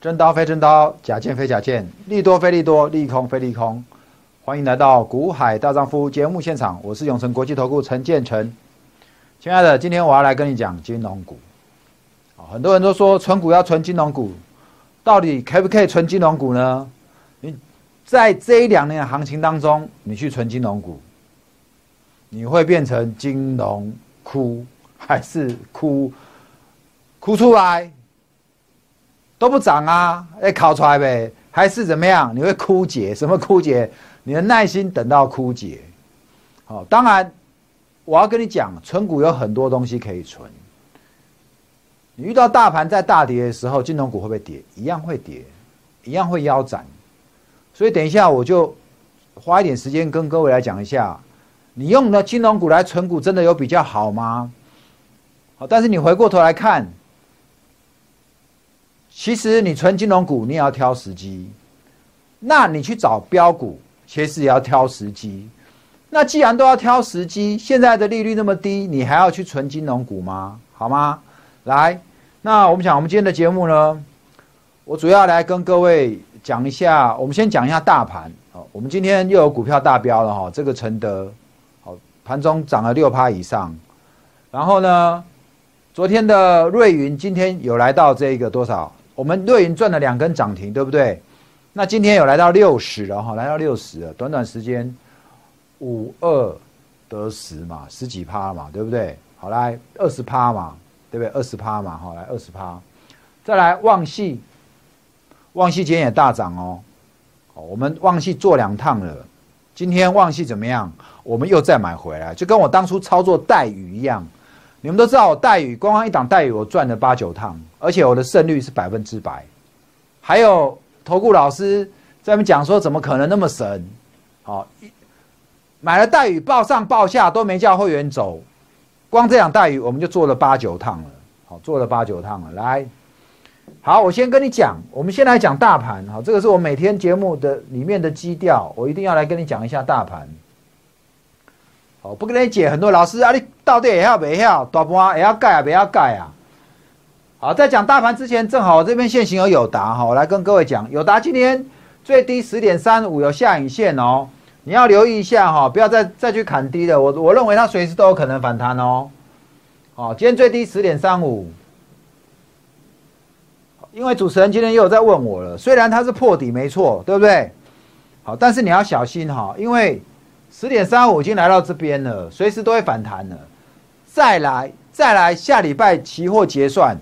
真刀非真刀，假剑非假剑，利多非利多，利空非利空。欢迎来到股海大丈夫节目现场，我是永成国际投顾陈建成。亲爱的，今天我要来跟你讲金融股。很多人都说存股要存金融股，到底可不可以存金融股呢？你在这一两年的行情当中，你去存金融股，你会变成金融哭，还是哭哭出来？都不涨啊，哎，考出来呗，还是怎么样？你会枯竭？什么枯竭？你的耐心等到枯竭。好，当然，我要跟你讲，存股有很多东西可以存。你遇到大盘在大跌的时候，金融股会不会跌？一样会跌，一样会腰斩。所以等一下我就花一点时间跟各位来讲一下，你用的金融股来存股真的有比较好吗？好，但是你回过头来看。其实你存金融股，你也要挑时机。那你去找标股，其实也要挑时机。那既然都要挑时机，现在的利率那么低，你还要去存金融股吗？好吗？来，那我们讲我们今天的节目呢，我主要来跟各位讲一下。我们先讲一下大盘。好，我们今天又有股票大标了哈。这个承德，好，盘中涨了六趴以上。然后呢，昨天的瑞云今天有来到这个多少？我们瑞银赚了两根涨停，对不对？那今天有来到六十了哈，来到六十了，短短时间五二得十嘛，十几趴嘛，对不对？好来二十趴嘛，对不对？二十趴嘛，好来二十趴。再来旺系，旺系今天也大涨哦。好，我们旺系做两趟了，今天旺系怎么样？我们又再买回来，就跟我当初操作待遇一样。你们都知道我待遇，光光一档待遇我赚了八九趟，而且我的胜率是百分之百。还有投顾老师在那边讲说，怎么可能那么神？好，买了待遇报上报下都没叫会员走，光这档待遇我们就做了八九趟了。好，做了八九趟了。来，好，我先跟你讲，我们先来讲大盘。好，这个是我每天节目的里面的基调，我一定要来跟你讲一下大盘。哦，不跟你解很多老师啊，你到底也要不要？大盘也要盖啊，不要盖啊？好，在讲大盘之前，正好我这边现行有友达哈，我来跟各位讲，友达今天最低十点三五有下影线哦，你要留意一下哈，不要再再去砍低了。我我认为它随时都有可能反弹哦。好，今天最低十点三五，因为主持人今天又有在问我了，虽然它是破底没错，对不对？好，但是你要小心哈，因为。十点三五已经来到这边了，随时都会反弹了。再来，再来，下礼拜期货结算，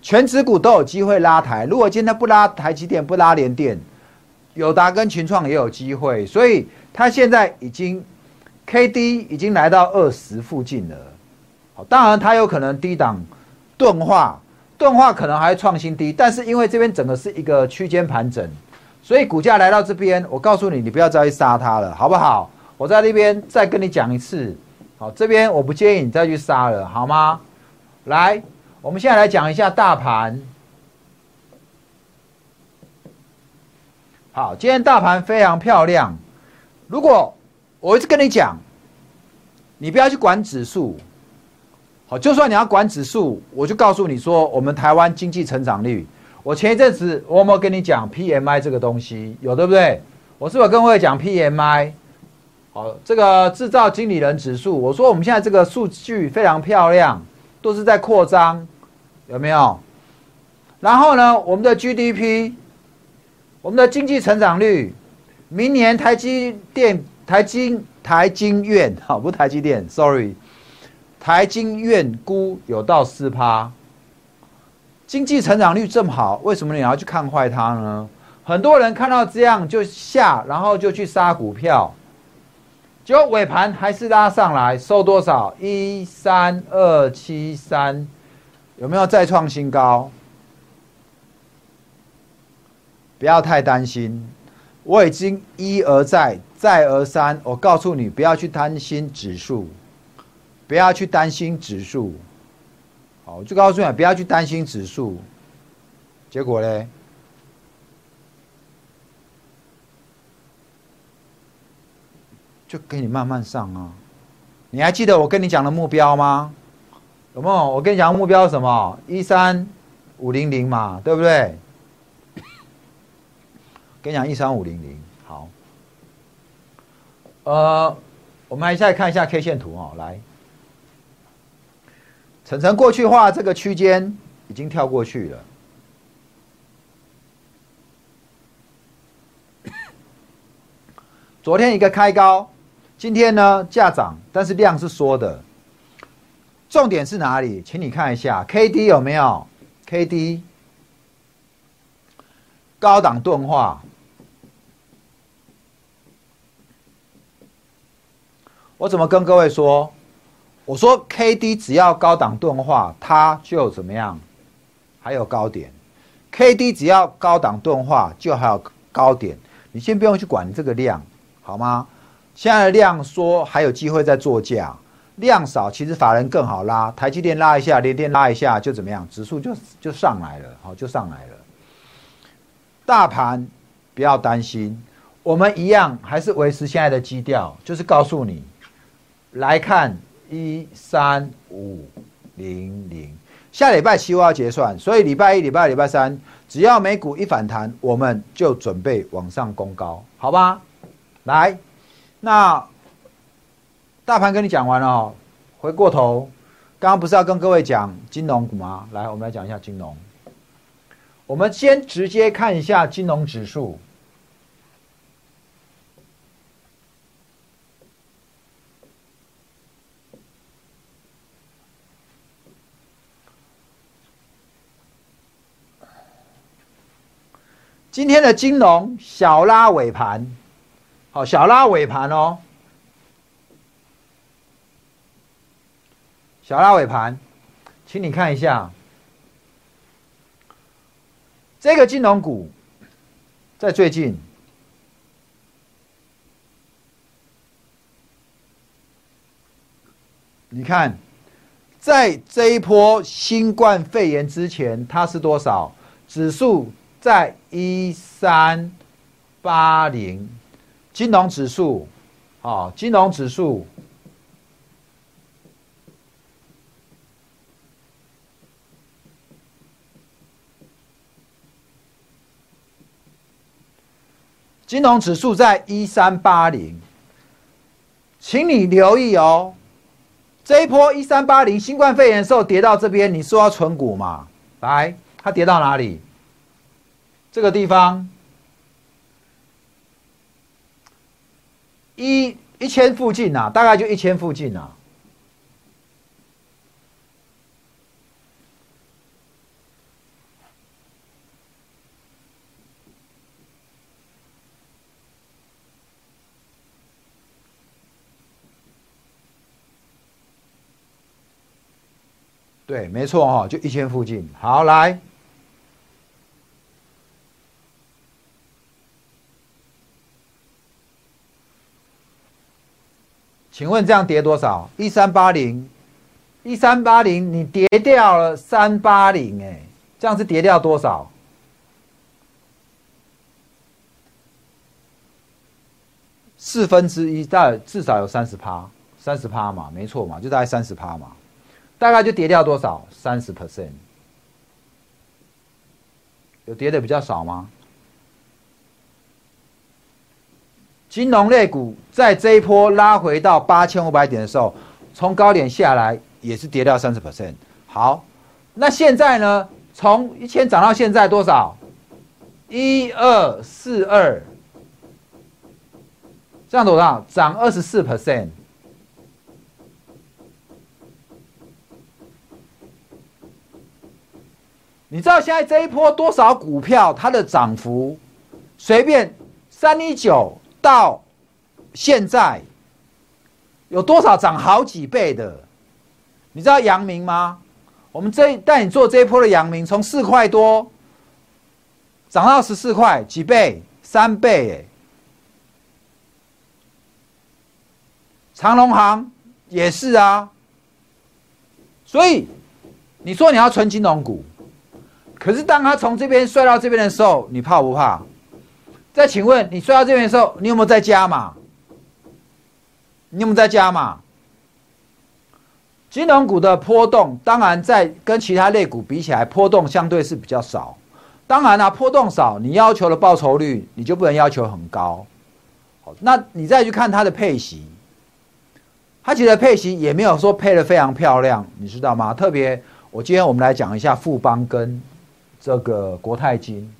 全指股都有机会拉抬。如果今天不拉台积电，不拉联电，友达跟群创也有机会。所以它现在已经 K D 已经来到二十附近了。好，当然它有可能低档钝化，钝化可能还会创新低，但是因为这边整个是一个区间盘整，所以股价来到这边，我告诉你，你不要再去杀它了，好不好？我在那边再跟你讲一次，好，这边我不建议你再去杀了，好吗？来，我们现在来讲一下大盘。好，今天大盘非常漂亮。如果我一直跟你讲，你不要去管指数，好，就算你要管指数，我就告诉你说，我们台湾经济成长率，我前一阵子我有没有跟你讲 PMI 这个东西？有对不对？我是不是跟各位讲 PMI？好，这个制造经理人指数，我说我们现在这个数据非常漂亮，都是在扩张，有没有？然后呢，我们的 GDP，我们的经济成长率，明年台积电、台金、台金院，好，不是台积电，sorry，台金院估有到四趴，经济成长率这么好，为什么你要去看坏它呢？很多人看到这样就下，然后就去杀股票。结果尾盘还是拉上来，收多少？一三二七三，有没有再创新高？不要太担心，我已经一而再，再而三，我告诉你，不要去担心指数，不要去担心指数。好，我就告诉你，不要去担心指数。结果呢？就给你慢慢上啊！你还记得我跟你讲的目标吗？有没有？我跟你讲目标是什么？一三五零零嘛，对不对？跟你讲一三五零零，好。呃，我们还再看一下 K 线图哦，来。晨晨过去画这个区间已经跳过去了。昨天一个开高，今天呢价涨，但是量是缩的。重点是哪里？请你看一下 K D 有没有 K D 高档钝化。我怎么跟各位说？我说 K D 只要高档钝化，它就怎么样？还有高点。K D 只要高档钝化，就还有高点。你先不用去管这个量，好吗？现在的量说还有机会再做价。量少，其实法人更好拉，台积电拉一下，联电拉一下，就怎么样？指数就就上来了，好，就上来了。大盘不要担心，我们一样还是维持现在的基调，就是告诉你，来看一三五零零，下礼拜七我要结算，所以礼拜一、礼拜二、礼拜三，只要美股一反弹，我们就准备往上攻高，好吧？来，那。大盘跟你讲完了哦，回过头，刚刚不是要跟各位讲金融股吗？来，我们来讲一下金融。我们先直接看一下金融指数。今天的金融小拉尾盘，好，小拉尾盘哦。小拉尾盘，请你看一下这个金融股，在最近，你看，在这一波新冠肺炎之前，它是多少？指数在一三八零，金融指数，啊，金融指数。金融指数在一三八零，请你留意哦。这一波一三八零新冠肺炎时候跌到这边，你说要存股嘛？来，它跌到哪里？这个地方一一千附近呐，大概就一千附近呐。对，没错哈，就一千附近。好，来，请问这样跌多少？一三八零，一三八零，你跌掉了三八零，哎，这样是跌掉多少？四分之一，大概至少有三十趴，三十趴嘛，没错嘛，就大概三十趴嘛。大概就跌掉多少？三十 percent，有跌的比较少吗？金融类股在这一波拉回到八千五百点的时候，从高点下来也是跌掉三十 percent。好，那现在呢？从一千涨到现在多少？一二四二，这样多少？涨二十四 percent。你知道现在这一波多少股票它的涨幅？随便三一九到现在有多少涨好几倍的？你知道阳明吗？我们这带你做这一波的阳明，从四块多涨到十四块，几倍？三倍哎！长隆行也是啊，所以你说你要存金融股。可是当他从这边摔到这边的时候，你怕不怕？再请问你摔到这边的时候，你有没有在加码？你有没有在加码？金融股的波动，当然在跟其他类股比起来，波动相对是比较少。当然啦，波动少，你要求的报酬率你就不能要求很高。好，那你再去看它的配息，它其实配息也没有说配的非常漂亮，你知道吗？特别，我今天我们来讲一下富邦跟这个国泰金。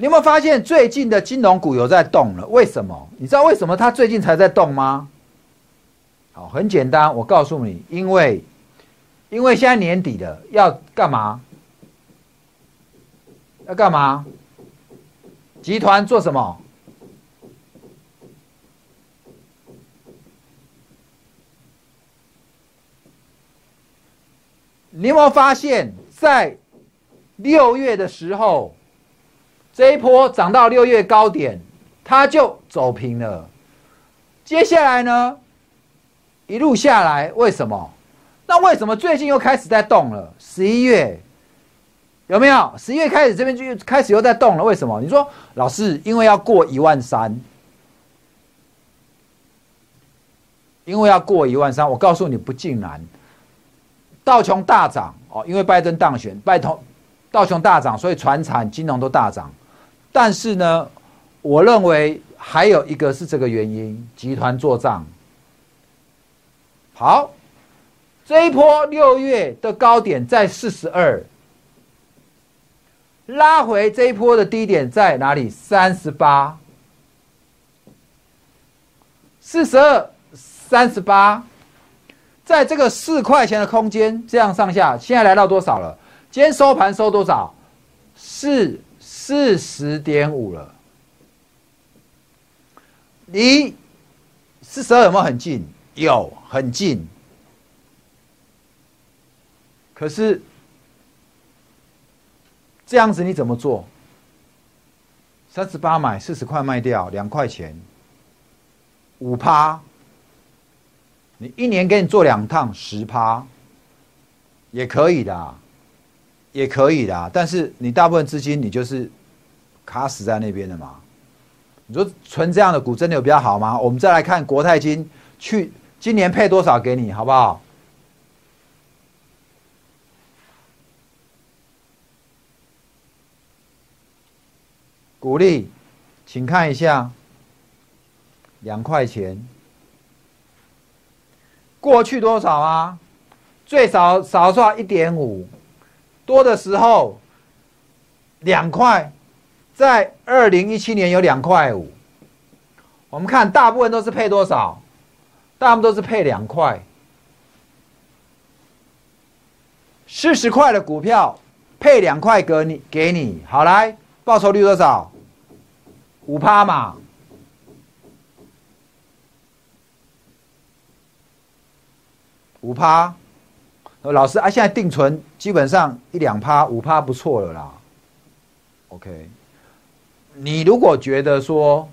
你有没有发现最近的金融股有在动了？为什么？你知道为什么它最近才在动吗？好，很简单，我告诉你，因为，因为现在年底了，要干嘛？要干嘛？集团做什么？你有没有发现，在六月的时候？这一波涨到六月高点，它就走平了。接下来呢，一路下来，为什么？那为什么最近又开始在动了？十一月有没有？十一月开始这边就开始又在动了，为什么？你说老师，因为要过一万三，因为要过一万三，我告诉你不尽然。道琼大涨哦，因为拜登当选，拜通道琼大涨，所以船产、金融都大涨。但是呢，我认为还有一个是这个原因，集团做账。好，这一波六月的高点在四十二，拉回这一波的低点在哪里？三十八，四十二，三十八，在这个四块钱的空间这样上下，现在来到多少了？今天收盘收多少？四。四十点五了，离四十二有没有很近？有，很近。可是这样子你怎么做？三十八买，四十块卖掉，两块钱，五趴。你一年给你做两趟，十趴，也可以的，也可以的。但是你大部分资金，你就是。卡死在那边的嘛？你说存这样的股真的有比较好吗？我们再来看国泰金，去今年配多少给你，好不好？股利，请看一下，两块钱。过去多少啊？最少少算一点五，多的时候两块。在二零一七年有两块五，我们看大部分都是配多少？大部分都是配两块。四十块的股票配两块给你，给你好来，报酬率多少？五趴嘛，五趴。老师啊，现在定存基本上一两趴，五趴不错了啦。OK。你如果觉得说，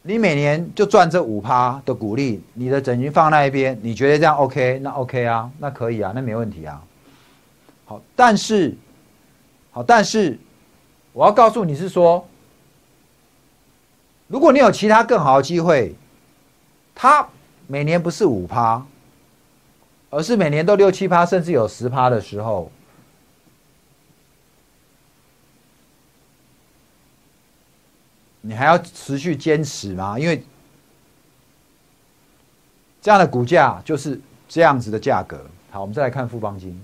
你每年就赚这五趴的股利，你的整金放那一边，你觉得这样 OK？那 OK 啊，那可以啊，那没问题啊。好，但是，好，但是，我要告诉你是说，如果你有其他更好的机会，它每年不是五趴，而是每年都六七趴，甚至有十趴的时候。你还要持续坚持吗？因为这样的股价就是这样子的价格。好，我们再来看富邦金，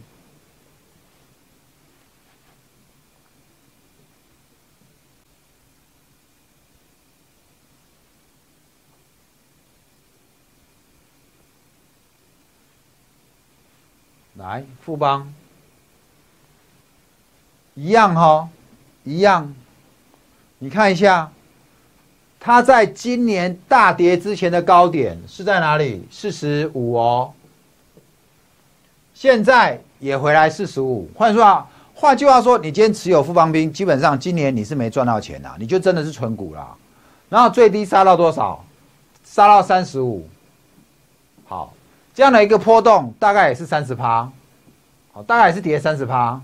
来富邦一样哈，一样，你看一下。它在今年大跌之前的高点是在哪里？四十五哦，现在也回来四十五。换句话，换句话说，你今天持有富邦兵，基本上今年你是没赚到钱呐，你就真的是纯股啦。然后最低杀到多少？杀到三十五。好，这样的一个波动大概也是三十趴，好，大概也是跌三十趴。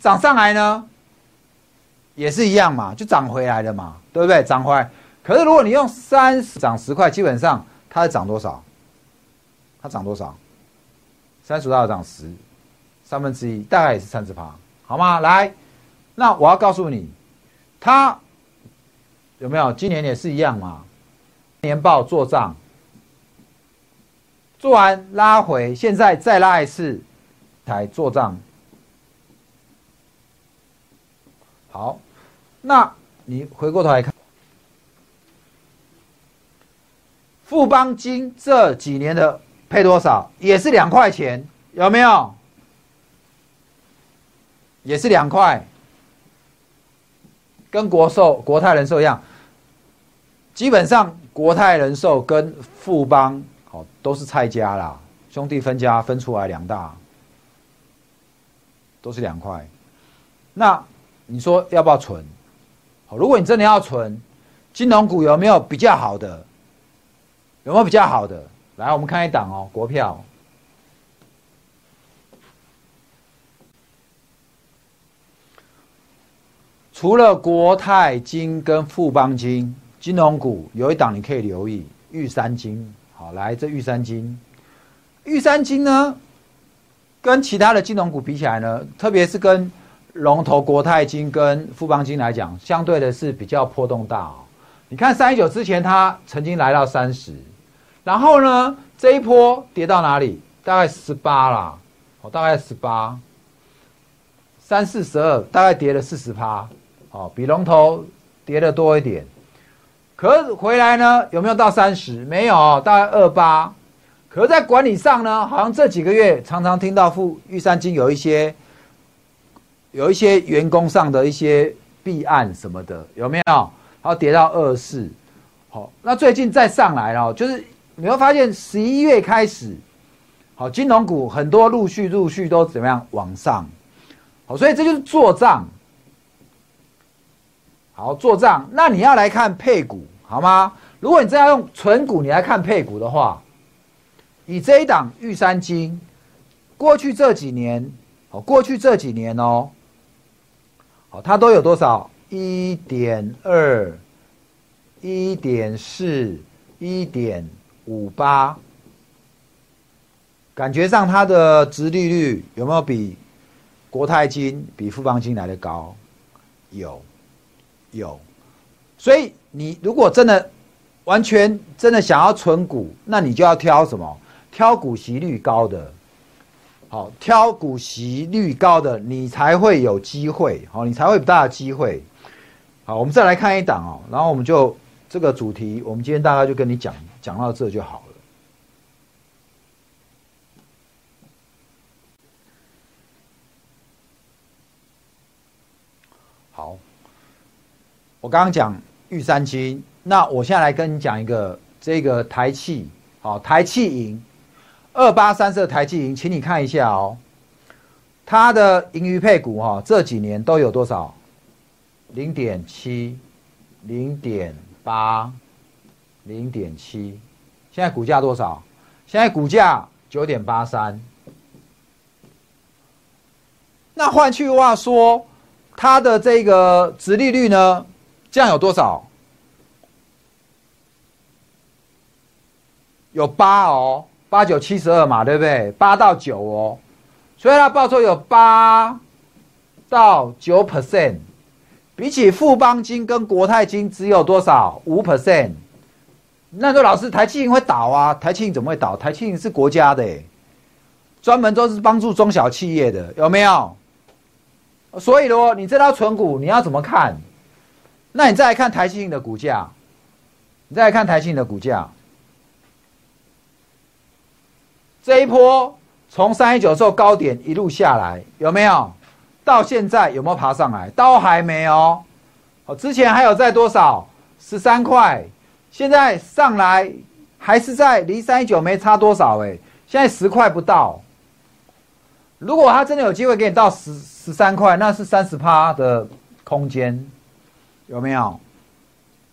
涨上来呢，也是一样嘛，就涨回来了嘛，对不对？涨回来。可是如果你用三十涨十块，基本上它涨多少？它涨多少？三十二涨十，三分之一，大概也是三十趴，好吗？来，那我要告诉你，它有没有？今年也是一样嘛，年报做账，做完拉回，现在再拉一次，才做账。好，那你回过头来看。富邦金这几年的配多少？也是两块钱，有没有？也是两块，跟国寿、国泰人寿一样。基本上，国泰人寿跟富邦好都是蔡家啦，兄弟分家分出来两大，都是两块。那你说要不要存？好，如果你真的要存，金融股有没有比较好的？有没有比较好的？来，我们看一档哦，国票。除了国泰金跟富邦金金融股，有一档你可以留意，玉山金。好，来这玉山金，玉山金呢，跟其他的金融股比起来呢，特别是跟龙头国泰金跟富邦金来讲，相对的是比较波动大哦。你看三一九之前，它曾经来到三十。然后呢，这一波跌到哪里？大概十八啦，哦，大概十八，三四十二，大概跌了四十趴，哦，比龙头跌的多一点。可回来呢，有没有到三十？没有，大概二八。可在管理上呢，好像这几个月常常听到富玉山金有一些，有一些员工上的一些弊案什么的，有没有？然后跌到二四，好，那最近再上来了，就是。你会发现十一月开始，好，金融股很多陆续陆续都怎么样往上，好，所以这就是做账，好做账。那你要来看配股好吗？如果你真要用纯股你来看配股的话，以这一档玉山金，过去这几年，好，过去这几年哦，它都有多少？一点二，一点四，一点。五八，感觉上它的值利率有没有比国泰金、比富邦金来的高？有，有。所以你如果真的完全真的想要存股，那你就要挑什么？挑股息率高的。好，挑股息率高的，你才会有机会。好，你才会有大的机会。好，我们再来看一档哦，然后我们就这个主题，我们今天大概就跟你讲。讲到这就好了。好，我刚刚讲玉山金，那我现在来跟你讲一个这个台气，好，台气银二八三四台积银，请你看一下哦，它的盈余配股哈，这几年都有多少？零点七，零点八。零点七，现在股价多少？现在股价九点八三。那换句话说，它的这个值利率呢，这样有多少？有八哦，八九七十二嘛，对不对？八到九哦，所以它报酬有八到九 percent，比起富邦金跟国泰金只有多少？五 percent。那说老师，台积银会倒啊？台积银怎么会倒？台积银是国家的，专门都是帮助中小企业的，有没有？所以咯，你这套存股你要怎么看？那你再来看台积银的股价，你再来看台积银的股价，这一波从三一九之高点一路下来，有没有？到现在有没有爬上来？都还没有。哦，之前还有在多少？十三块。现在上来还是在离三一九没差多少哎，现在十块不到。如果他真的有机会给你到十十三块，那是三十趴的空间，有没有？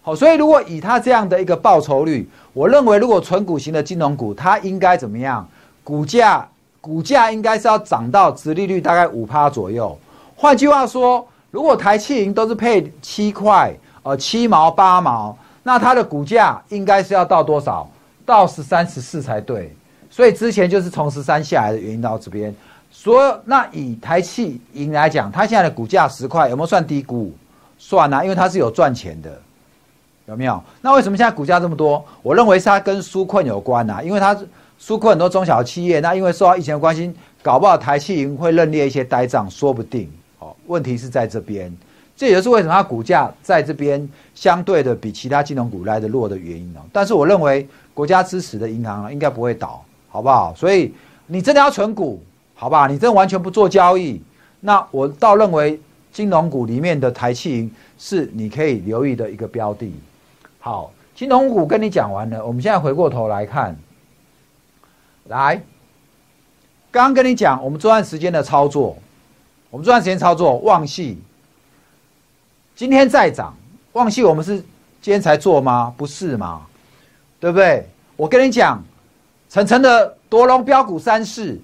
好，所以如果以他这样的一个报酬率，我认为如果纯股型的金融股，它应该怎么样？股价股价应该是要涨到殖利率大概五趴左右。换句话说，如果台气银都是配七块，呃，七毛八毛，那它的股价应该是要到多少？到十三十四才对。所以之前就是从十三下来的原因到这边。所以那以台气银来讲，它现在的股价十块，有没有算低估？算啊，因为它是有赚钱的，有没有？那为什么现在股价这么多？我认为是它跟纾困有关呐，因为它是纾困很多中小企业，那因为受到疫情的关系，搞不好台气银会认列一些呆账，说不定。哦，问题是在这边，这也是为什么它股价在这边相对的比其他金融股来的弱的原因哦。但是我认为国家支持的银行应该不会倒，好不好？所以你真的要存股？好吧，你真的完全不做交易，那我倒认为金融股里面的台气银是你可以留意的一个标的。好，金融股跟你讲完了，我们现在回过头来看，来，刚刚跟你讲我们这段时间的操作，我们这段时间操作旺系，今天再涨，旺系我们是今天才做吗？不是吗？对不对？我跟你讲，层层的夺龙标股三市。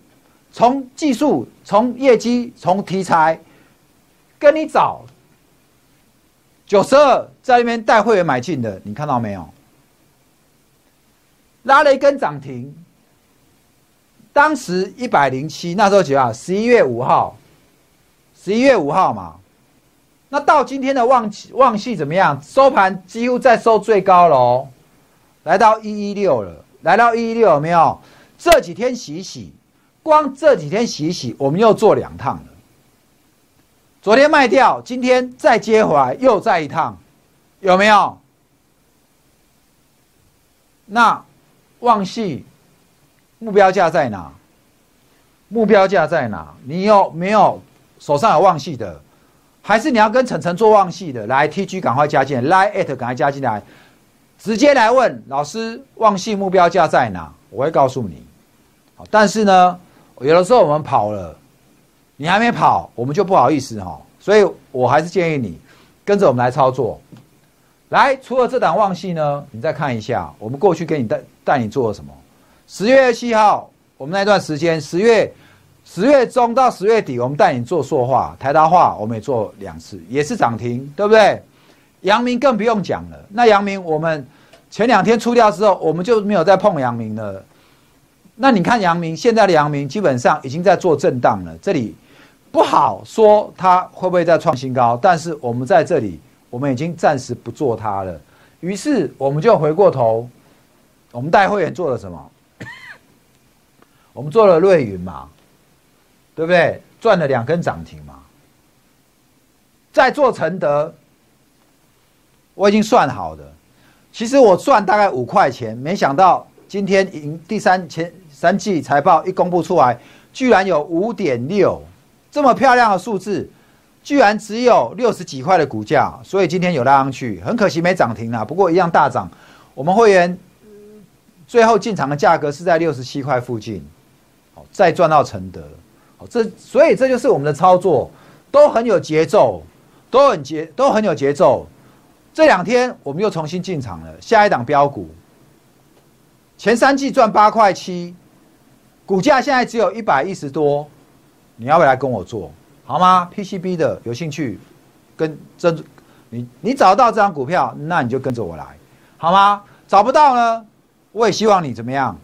从技术、从业绩、从题材，跟你找九十二在那边带会员买进的，你看到没有？拉了一根涨停，当时一百零七，那时候几号？十一月五号，十一月五号嘛。那到今天的旺旺系怎么样？收盘几乎在收最高喽，来到一一六了，来到一一六有没有？这几天洗洗。光这几天洗洗，我们又做两趟了。昨天卖掉，今天再接回来，又再一趟，有没有？那旺系目标价在哪？目标价在哪？你有没有手上有旺系的？还是你要跟晨晨做旺系的？来，TG 赶快加进来，lie at 赶快加进来，直接来问老师，旺系目标价在哪？我会告诉你。好，但是呢？有的时候我们跑了，你还没跑，我们就不好意思哈。所以我还是建议你跟着我们来操作。来，除了这档旺系呢，你再看一下，我们过去给你带带你做了什么？十月七号，我们那段时间，十月十月中到十月底，我们带你做塑化、台达化，我们也做两次，也是涨停，对不对？阳明更不用讲了。那阳明我们前两天出掉之后，我们就没有再碰阳明了。那你看阳明现在的阳明基本上已经在做震荡了，这里不好说它会不会再创新高，但是我们在这里我们已经暂时不做它了。于是我们就回过头，我们带会员做了什么？我们做了瑞云嘛，对不对？赚了两根涨停嘛。在做承德，我已经算好的，其实我赚大概五块钱，没想到今天赢第三前。三季财报一公布出来，居然有五点六这么漂亮的数字，居然只有六十几块的股价，所以今天有拉上去，很可惜没涨停啊。不过一样大涨。我们会员最后进场的价格是在六十七块附近，再赚到承德，好，这所以这就是我们的操作，都很有节奏，都很节都很有节奏。这两天我们又重新进场了，下一档标股，前三季赚八块七。股价现在只有一百一十多，你要不要来跟我做好吗？PCB 的有兴趣，跟真你你找到这张股票，那你就跟着我来，好吗？找不到呢，我也希望你怎么样，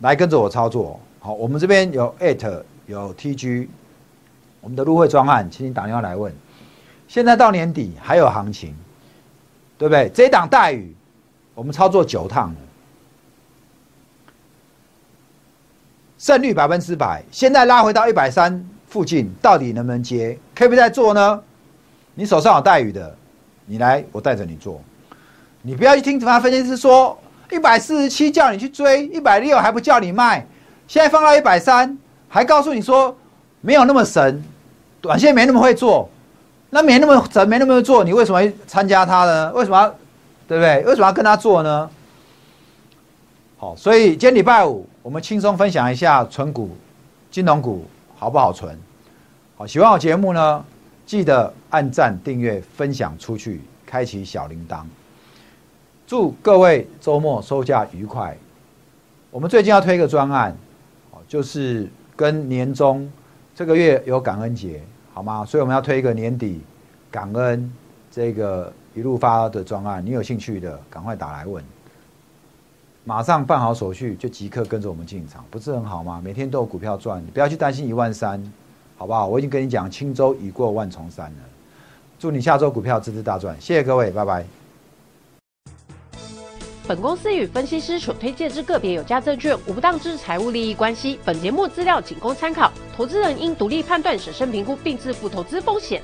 来跟着我操作。好，我们这边有 at 有 TG，我们的入会专案，请你打电话来问。现在到年底还有行情，对不对？这一档待遇，我们操作九趟了。胜率百分之百，现在拉回到一百三附近，到底能不能接？可不可以再做呢？你手上有待遇的，你来，我带着你做。你不要去听什么分析师说一百四十七叫你去追，一百六还不叫你卖，现在放到一百三，还告诉你说没有那么神，短线没那么会做，那没那么神，没那么会做，你为什么会参加他呢？为什么要？对不对？为什么要跟他做呢？好，所以今天礼拜五，我们轻松分享一下存股、金融股好不好存？好，喜欢我节目呢，记得按赞、订阅、分享出去，开启小铃铛。祝各位周末收假愉快。我们最近要推一个专案，就是跟年终这个月有感恩节，好吗？所以我们要推一个年底感恩这个一路发的专案，你有兴趣的赶快打来问，马上办好手续就即刻跟着我们进场，不是很好吗？每天都有股票赚，你不要去担心一万三，好不好？我已经跟你讲，轻舟已过万重山了。祝你下周股票支支大赚，谢谢各位，拜拜。本公司与分析师所推荐之个别有价证券无不当之财务利益关系。本节目资料仅供参考，投资人应独立判断、审慎评估并自负投资风险。